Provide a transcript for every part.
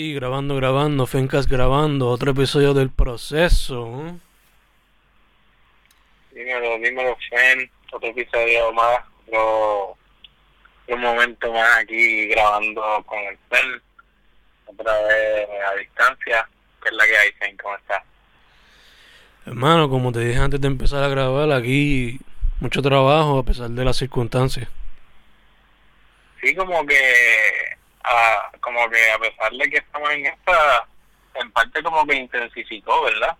Y grabando, grabando, Fencas grabando, otro episodio del proceso. ¿eh? Dímelo, dímelo, Fen, otro episodio más, otro, un momento más aquí grabando con el Fen, otra vez a distancia, que es la que hay, Fen, ¿cómo estás? Hermano, como te dije antes de empezar a grabar, aquí mucho trabajo a pesar de las circunstancias. Sí, como que, a, como que a pesar de que estamos en esta, en parte como que intensificó, ¿verdad?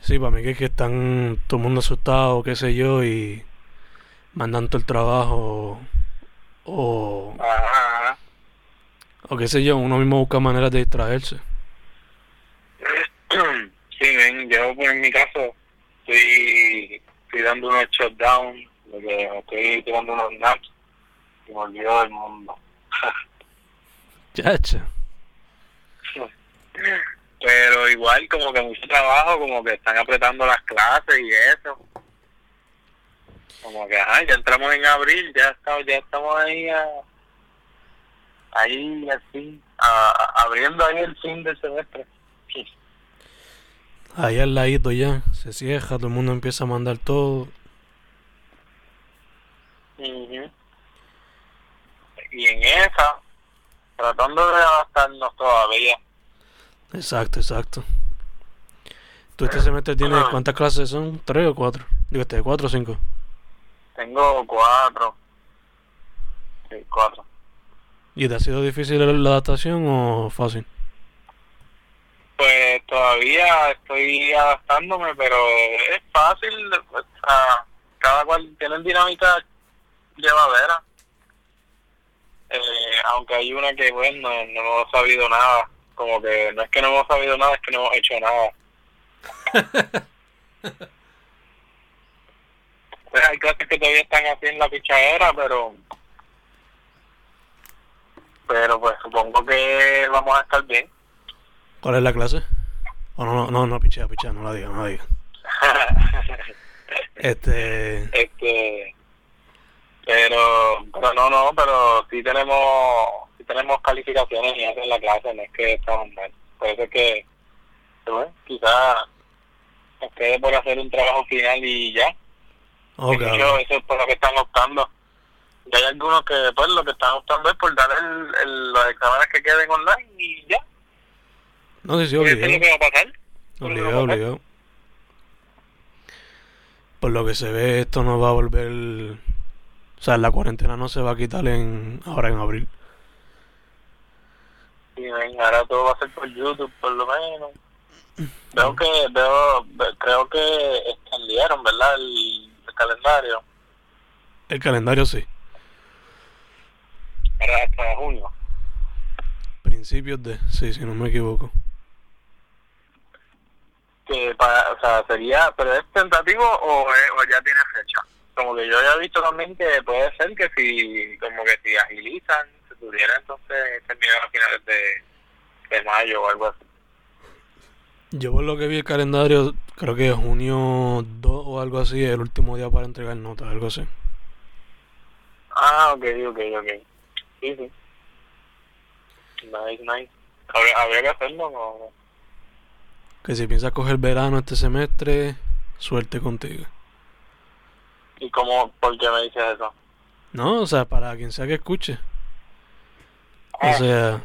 Sí, para mí que es que están todo el mundo asustado, qué sé yo, y mandan todo el trabajo o, Ajá, o qué sé yo, uno mismo busca maneras de distraerse. Sí, ven, yo pues, en mi caso estoy, estoy dando unos shutdown, lo que me estoy tirando unos naps y me olvido del mundo. Chacha. Pero igual como que mucho trabajo, como que están apretando las clases y eso. Como que, ajá, ya entramos en abril, ya estamos, ya estamos ahí, a, ahí así, a- a- abriendo ahí el fin del semestre. Ahí al ladito ya, se cierra, todo el mundo empieza a mandar todo. Ujú. Y en esa, tratando de adaptarnos todavía. Exacto, exacto. ¿Tú este semestre tienes cuántas clases son? ¿Tres o cuatro? Digo, este, cuatro o cinco. Tengo cuatro. Sí, cuatro. ¿Y te ha sido difícil la adaptación o fácil? Pues todavía estoy adaptándome, pero es fácil. O sea, cada cual tiene dinámica llevadera. Eh, aunque hay una que, bueno, no, no hemos sabido nada. Como que no es que no hemos sabido nada, es que no hemos hecho nada. Pues hay clases que todavía están así en la pichadera, pero pero pues supongo que vamos a estar bien. ¿Cuál es la clase? O no, no, no, no, pichea, pichea, no la diga, no la diga. Este, este pero no no pero sí tenemos sí tenemos calificaciones y en la clase no es que estamos mal. Por eso es que bueno, quizás nos quede por hacer un trabajo final y ya. Ok, De hecho, eso es por lo que están optando. Y hay algunos que pues lo que están optando es por dar el, el- los exámenes que queden online y ya. No sé si eso es lo obligado, que va a pasar. obligado, obligado. Por lo que se ve, esto no va a volver, o sea, la cuarentena no se va a quitar en ahora en abril. Y ven, ahora todo va a ser por YouTube, por lo menos. Veo que, veo, ve- creo que extendieron, ¿verdad? El, el calendario. El calendario sí, Ahora hasta junio. principios de, sí, si no me equivoco. Que para, o sea, sería, pero es tentativo o, o ya tiene fecha. Como que yo había visto también que puede ser que si, como que si agilizan, se pudiera entonces terminar a finales de, de mayo o algo así. Yo por lo que vi el calendario, creo que junio 2 o algo así, el último día para entregar notas, algo así. Ah, ok, ok, ok. Sí, sí. Nice, nice. Habría, habría que hacerlo, ¿no? Que si piensas coger verano este semestre, suerte contigo. ¿Y cómo, por qué me dices eso? No, o sea, para quien sea que escuche. O Ah, sea,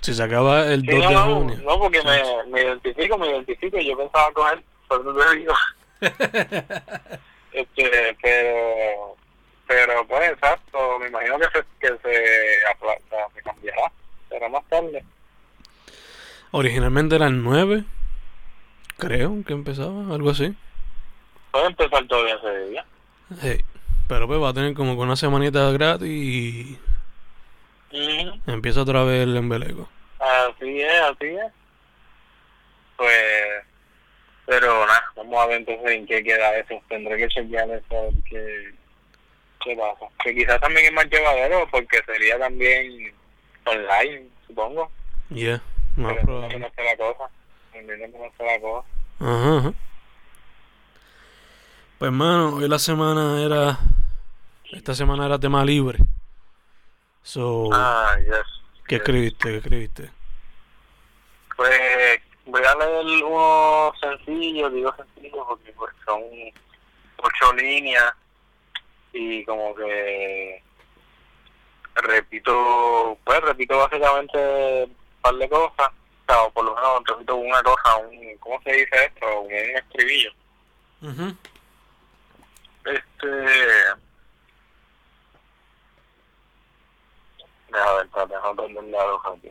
si se acaba el sí, 2 no, de no, junio. no, porque me, me identifico, me identifico. Yo pensaba coger, por eso te digo. este, pero, pero pues exacto, me imagino que se, que se, se cambiará. Será más tarde. Originalmente era el 9, creo que empezaba, algo así. Puede empezar todavía ese día. Sí, Pero pues va a tener como que una semanita gratis y empieza otra vez el embeleco. Así es, así es. Pues, pero nada, vamos a ver entonces en qué queda eso. Tendré que chequear eso, a ver qué, qué pasa. Que quizás también es más llevadero porque sería también online, supongo. Yeah, más Pero probable. no la cosa. No la cosa. Ajá, ajá. Pues hermano, hoy la semana era. Esta semana era tema libre. So, Ah, yes. ¿Qué escribiste? ¿Qué escribiste? Pues voy a leer uno sencillo, digo sencillo porque pues son ocho líneas y como que repito, pues repito básicamente un par de cosas, o, sea, o por lo menos repito una cosa, un, ¿cómo se dice esto? Un escribillo. Ujú. Este. Deja ver, déjame prender la hoja aquí.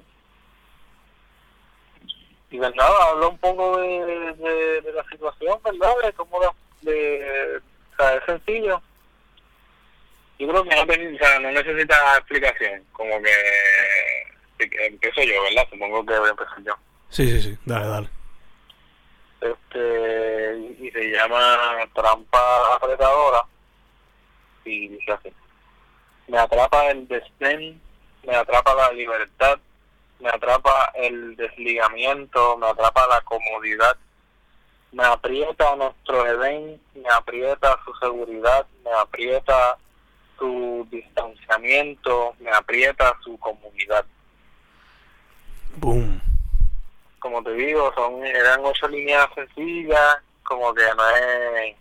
Y pues nada, habla un poco de, de, de la situación, ¿verdad? De cómo la, de, o sea, es sencillo. Yo creo que no, te- o sea, no necesita explicación, como que, que empiezo yo, ¿verdad? Supongo que voy a empezar yo. Sí, sí, sí. Dale, dale. este y se llama trampa apretadora y dice así me atrapa el desdén me atrapa la libertad me atrapa el desligamiento me atrapa la comodidad me aprieta nuestro Edén me aprieta su seguridad me aprieta su distanciamiento me aprieta su comunidad Boom. como te digo, son eran ocho líneas sencillas, como que no es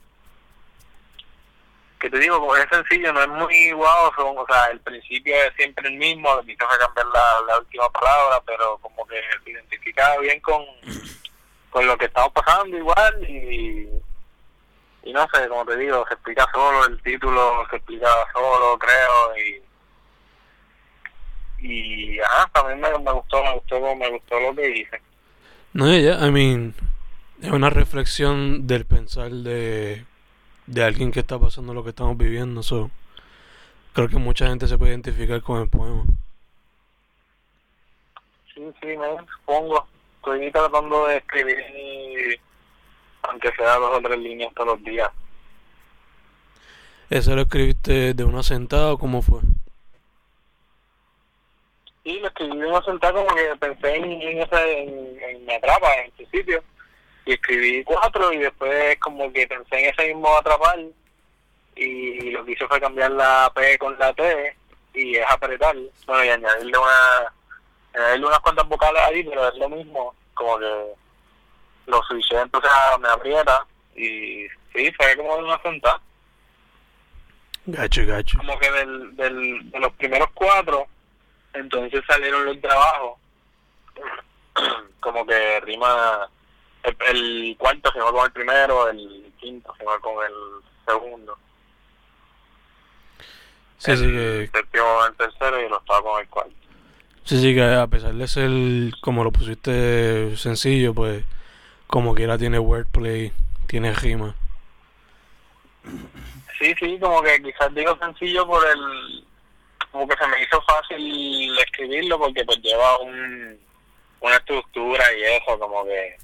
que te digo, es sencillo, no es muy guau, son, o sea, el principio es siempre el mismo, hizo fue cambiar la, la última palabra, pero como que se identifica bien con, con lo que estamos pasando igual y, y no sé, como te digo, se explica solo, el título se explica solo, creo, y y ajá, también me, me gustó, me gustó, me gustó lo que hice. No, ya, I mean, es una reflexión del pensar de, de alguien que está pasando lo que estamos viviendo. So, creo que mucha gente se puede identificar con el poema. Sí, sí, me supongo. Estoy tratando de escribir, aunque sea dos o tres líneas todos los días. ¿Ese lo escribiste de una sentada o cómo fue? Sí, lo escribí en una sentada como que pensé en, en, ese, en, en Me Atrapa, en principio. Y escribí cuatro y después como que pensé en ese mismo atrapar. Y lo que hice fue cambiar la P con la T y es apretar. Bueno, y añadirle una añadirle unas cuantas vocales ahí, pero es lo mismo. Como que lo switché, entonces me aprieta. Y sí, fue como de una sentada. Gacho, gacho. como que del, del, de los primeros cuatro, entonces salieron los trabajos, como que rima, el, el cuarto se va con el primero, el quinto se va con el segundo, Sí, sí, el que, séptimo con el tercero y el octavo con el cuarto. sí, sí, que a pesar de ser como lo pusiste sencillo, pues como quiera tiene wordplay, tiene rima. Sí, sí, como que quizás digo sencillo por el, como que se me hizo fácil escribirlo porque pues lleva un, una estructura y eso, como que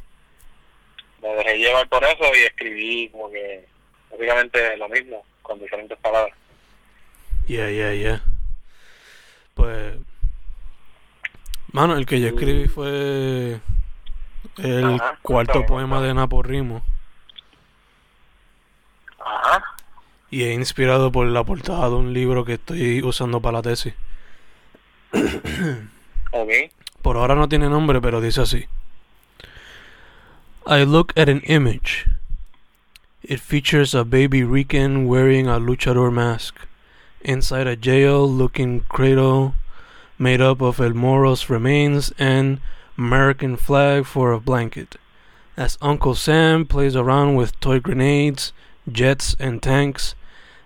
me dejé llevar por eso y escribí como que básicamente lo mismo, con diferentes palabras. Yeah, yeah, yeah. Pues, mano, el que yo escribí fue el Ajá, cuarto poema de Napo Rimo Ajá, y es inspirado por la portada de un libro que estoy usando para la tesis. ok. Por ahora no tiene nombre, pero dice así. I look at an image. It features a baby Rican wearing a luchador mask inside a jail looking cradle made up of El Moro's remains and American flag for a blanket. As Uncle Sam plays around with toy grenades, jets, and tanks,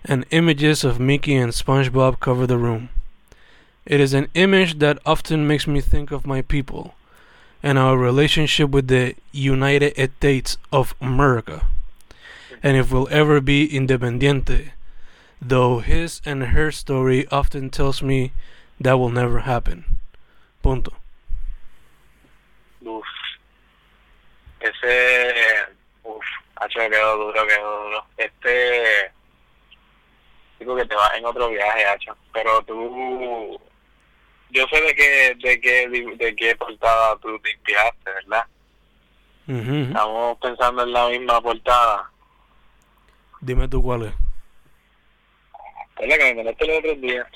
and images of Mickey and SpongeBob cover the room. It is an image that often makes me think of my people and our relationship with the United States of America, and if we'll ever be independiente, though his and her story often tells me that will never happen. Punto. Uf. Ese, uf, hacho, quedó duro, quedó duro. Este, digo que te vas en otro viaje, hacho. Pero tú, yo sé de qué, de qué, de qué portada tú te inspiraste, ¿verdad? Estamos pensando en la misma portada. Dime tú cuál es. Es la que me mandaste el otro día.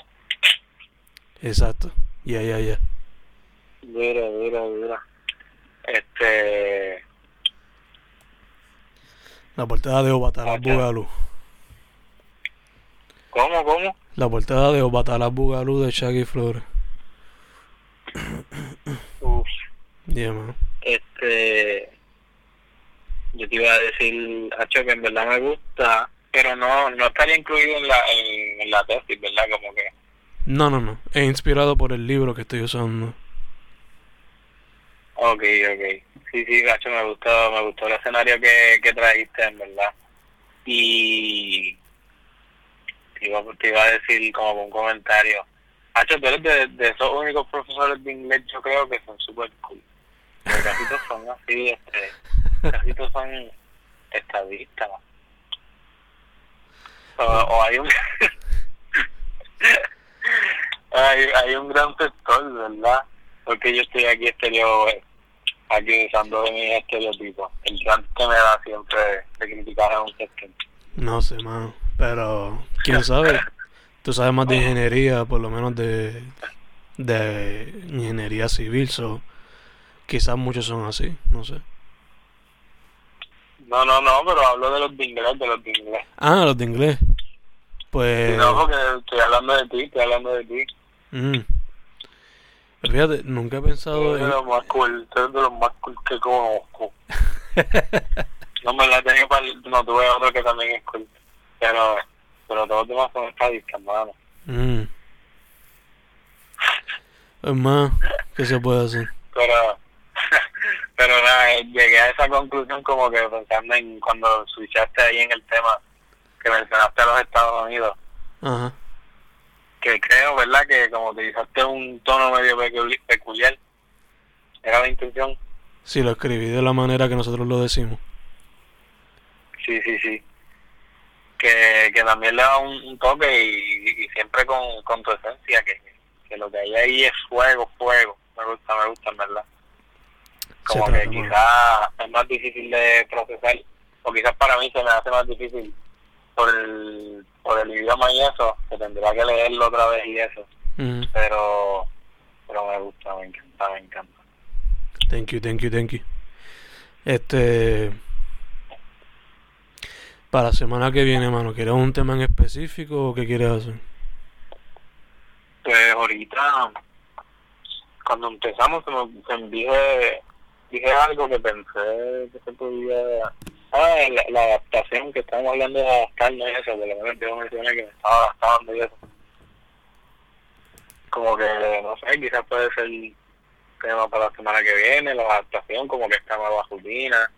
Exacto. Ya, ya, ya. Dura, dura, dura. Este. La portada de Obatala Ok. Bugalú. ¿Cómo, cómo? La portada de Obatala Bugalú de Shaggy Flores. Uf. Yeah, man. Este. Yo te iba a decir, Hacho, que en verdad me gusta, pero no no estaría incluido en la, en, en la tesis, ¿verdad? Como que. No, no, no. Es inspirado por el libro que estoy usando. Ok, ok. Sí, sí, gacho, me gustó, me gustó el escenario que, que trajiste, en verdad. Y te iba, te iba a decir como un comentario. Hacho, tú eres de, de esos únicos profesores de inglés, yo creo que son super cool. Porque casi todos son así, este, casi todos son estadistas. O, o hay un... hay, hay un gran sector, ¿verdad? Porque yo estoy aquí estereo, aquí usando de mis estereotipos. El gran que me da siempre de criticar a un sector. No sé, mano. Pero, quién sabe. Tú sabes más de ingeniería, por lo menos de, de ingeniería civil. So, quizás muchos son así, no sé. No, no, no, pero hablo de los de inglés, de los de inglés. Ah, los de inglés. Pues. Sí, no, porque estoy hablando de ti, estoy hablando de ti. mm. Fíjate, nunca he pensado de en. los más cool, de los más cool que conozco. No me la tengo para... No, tuve otro que también es cool. Pero, pero todos los demás son estadistas, mano. Mm. Es más, ¿qué se puede hacer? pero pero nada, eh, llegué a esa conclusión como que pensando en cuando switchaste ahí en el tema que mencionaste a los Estados Unidos Ajá. que creo, ¿verdad? Que como utilizaste un tono medio peculi- peculiar era la intención Si lo escribí de la manera que nosotros lo decimos. sí, sí, sí que, que también le da un, un toque y, y siempre con, con tu esencia que, que lo que hay ahí es fuego, fuego me gusta, me gusta en verdad Se como que quizás es más difícil de procesar o quizás para mí se me hace más difícil por el, por el idioma y eso que tendría que leerlo otra vez y eso Mm. pero pero me gusta me encanta me encanta Thank you, thank you, thank you. Este. Para la semana que viene, mano, ¿quieres un tema en específico o qué quieres hacer? pues ahorita cuando empezamos se me, se me dije dije algo que pensé que se podía ah la, adaptación que estamos hablando de adaptarnos eso por lo menos yo mencioné que me estaba adaptando y eso. Como que no sé quizás puede ser tema para la semana que viene la adaptación como que esta nueva rutina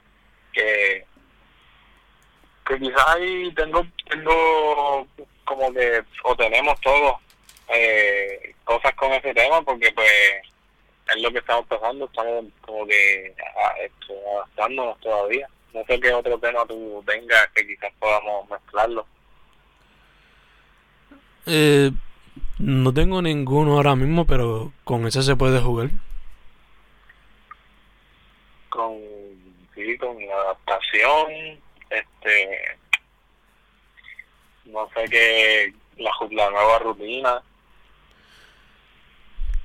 que que quizás ahí tengo tengo como que o tenemos todos eh, cosas con ese tema porque pues es lo que estamos pasando estamos como que a, esto, adaptándonos todavía. No sé qué otro tema tú tengas que quizás podamos mezclarlo. Eh, no tengo ninguno ahora mismo, pero con ese se puede jugar. con sí con la adaptación este no sé qué la, la nueva rutina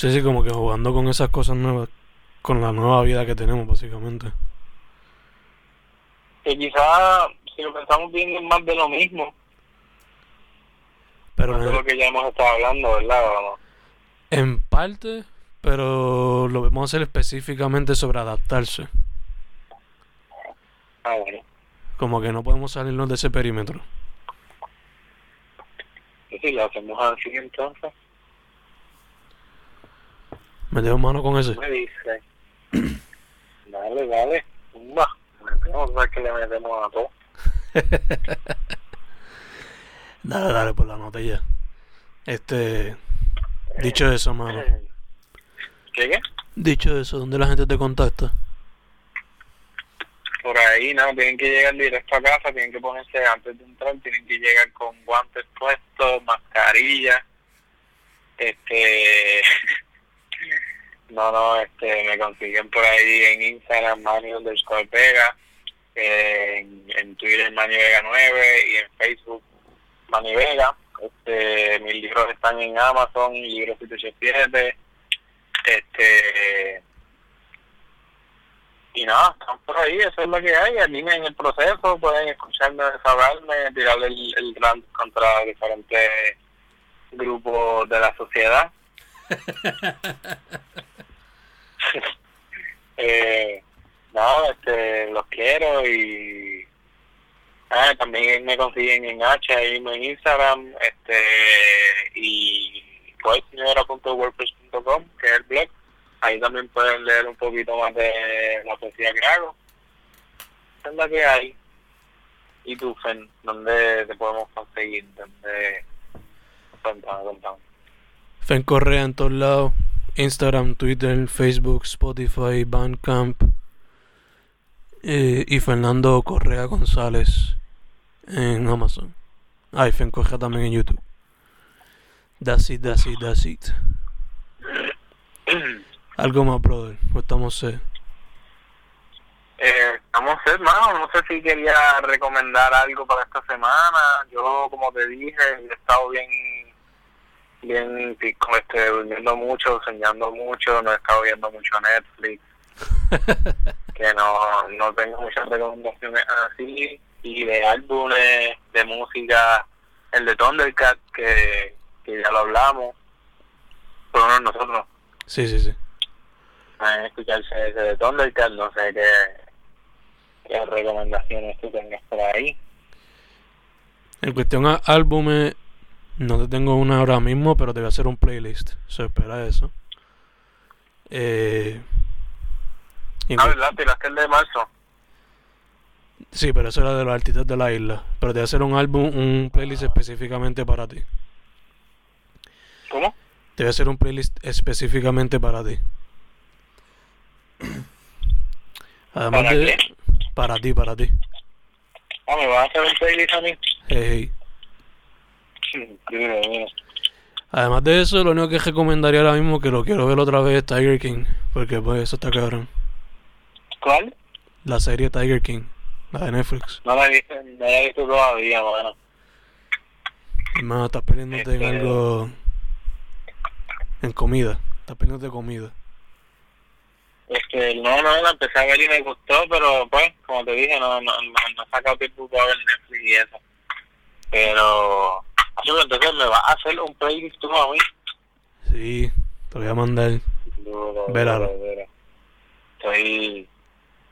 Sí, sí, como que jugando con esas cosas nuevas, con la nueva vida que tenemos, básicamente. que quizás si lo pensamos bien es más de lo mismo Pero en, lo que ya hemos estado hablando verdad en parte, pero lo vamos a hacer específicamente sobre adaptarse. ah bueno Como que no podemos salirnos de ese perímetro. si lo hacemos así entonces Me dejo mano con ese. me dice dale dale Zumba. metemos ver que le metemos a todo Dale, dale por la nota ya. Este, dicho eso, mano. ¿qué qué? Dicho eso, ¿dónde la gente te contacta? por ahí, no, tienen que llegar directo a casa, tienen que ponerse antes de entrar, tienen que llegar con guantes puestos, mascarilla, este, no, no, este, me consiguen por ahí en Instagram, Mani underscore Vega, en, en Twitter Mani Vega 9 y en Facebook Mani Vega, este, mis libros están en Amazon, libros 787, Este. Y nada, están por ahí, eso es lo que hay. Aquí en el proceso pueden escucharme, desahogarme, tirar el, el gran contra diferentes grupos de la sociedad. eh, no, este, los quiero y ah, también me consiguen en H ahí en Instagram este y señora.wordpress.com que es el blog ahí también pueden leer un poquito más de la poesía que hago es la que hay y tú Fen ¿dónde te podemos conseguir? ¿dónde? cuéntame, cuéntame Fen Correa en todos lados Instagram, Twitter, Facebook, Spotify, Bandcamp eh, y Fernando Correa González en Amazon. Ah, y Fen Correa también en YouTube. That's it, that's it, that's it. Algo más, brother. O estamos set. Eh, estamos set, mano. No sé si quería recomendar algo para esta semana. Yo, como te dije, he estado bien, bien, como este, durmiendo mucho, soñando mucho, no he estado viendo mucho Netflix. que no, no tengo muchas recomendaciones así. Y de álbumes, de música, el de Thundercat, que, que ya lo hablamos. Por nosotros. Sí, sí, sí. a escucharse ese de Thundercat, no sé qué, qué recomendaciones tú tengas por ahí. En cuestión a álbumes, no te tengo una ahora mismo, pero te voy a hacer un playlist. Se espera eso. Eh, Ah, ¿verdad? Tiraste el de marzo. sí, pero eso era de los artistas de la isla. Pero te voy a hacer un álbum, un playlist específicamente para ti. ¿Cómo? Te voy a hacer un playlist específicamente para ti. Además ¿Para de. qué? Para ti, para ti. Ah, ¿me vas a hacer un playlist a mí? Hey, hey. Además de eso, lo único que recomendaría ahora mismo que lo quiero ver otra vez es Tiger King. Porque pues eso está cabrón. ¿Cuál? La serie Tiger King. La de Netflix. No la he visto, no la he visto todavía, mano. Hermano, estás peleándote en Este- algo. En comida. Estás peleándote comida. Este, no, no, la empecé a ver y me gustó, pero pues, como te dije, no, no, no, no he sacado tiempo para ver Netflix y eso. Pero, así que entonces me vas a hacer un playlist tú a mí. Sí, te voy a mandar. Duro, Veralo. duro, duro. Estoy,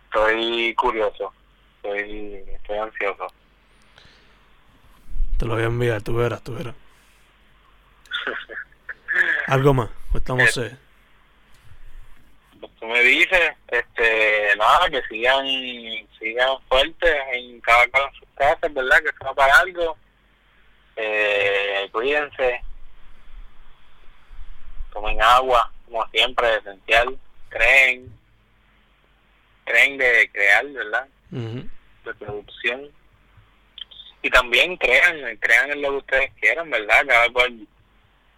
estoy curioso, estoy, estoy ansioso. Te lo voy a enviar, tú verás, tú verás. Algo más, pues estamos Eh, tú me dices, este, nada, que sigan, sigan fuertes en cada en sus casas, ¿verdad? Que va para algo. Eh, cuídense. Tomen agua, como siempre, esencial. Creen. Creen de crear, ¿verdad? De producción. Y también crean, crean en lo que ustedes quieran, ¿verdad? Cada cual,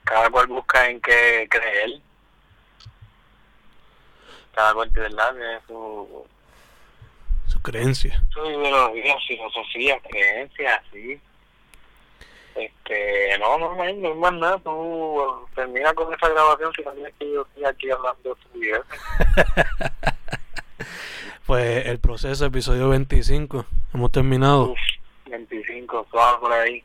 cada cual busca en qué creer. Cada cual, ¿verdad? Tiene su, Su creencia. su ideología, filosofía, creencias, sí. Este, no, no, no, hay- no hay más nada. Tú uh, termina con esa grabación si no tienes que yo estoy aquí hablando de tu vida. Pues el proceso, episodio 25. Hemos terminado. Uf, 25, suave por ahí.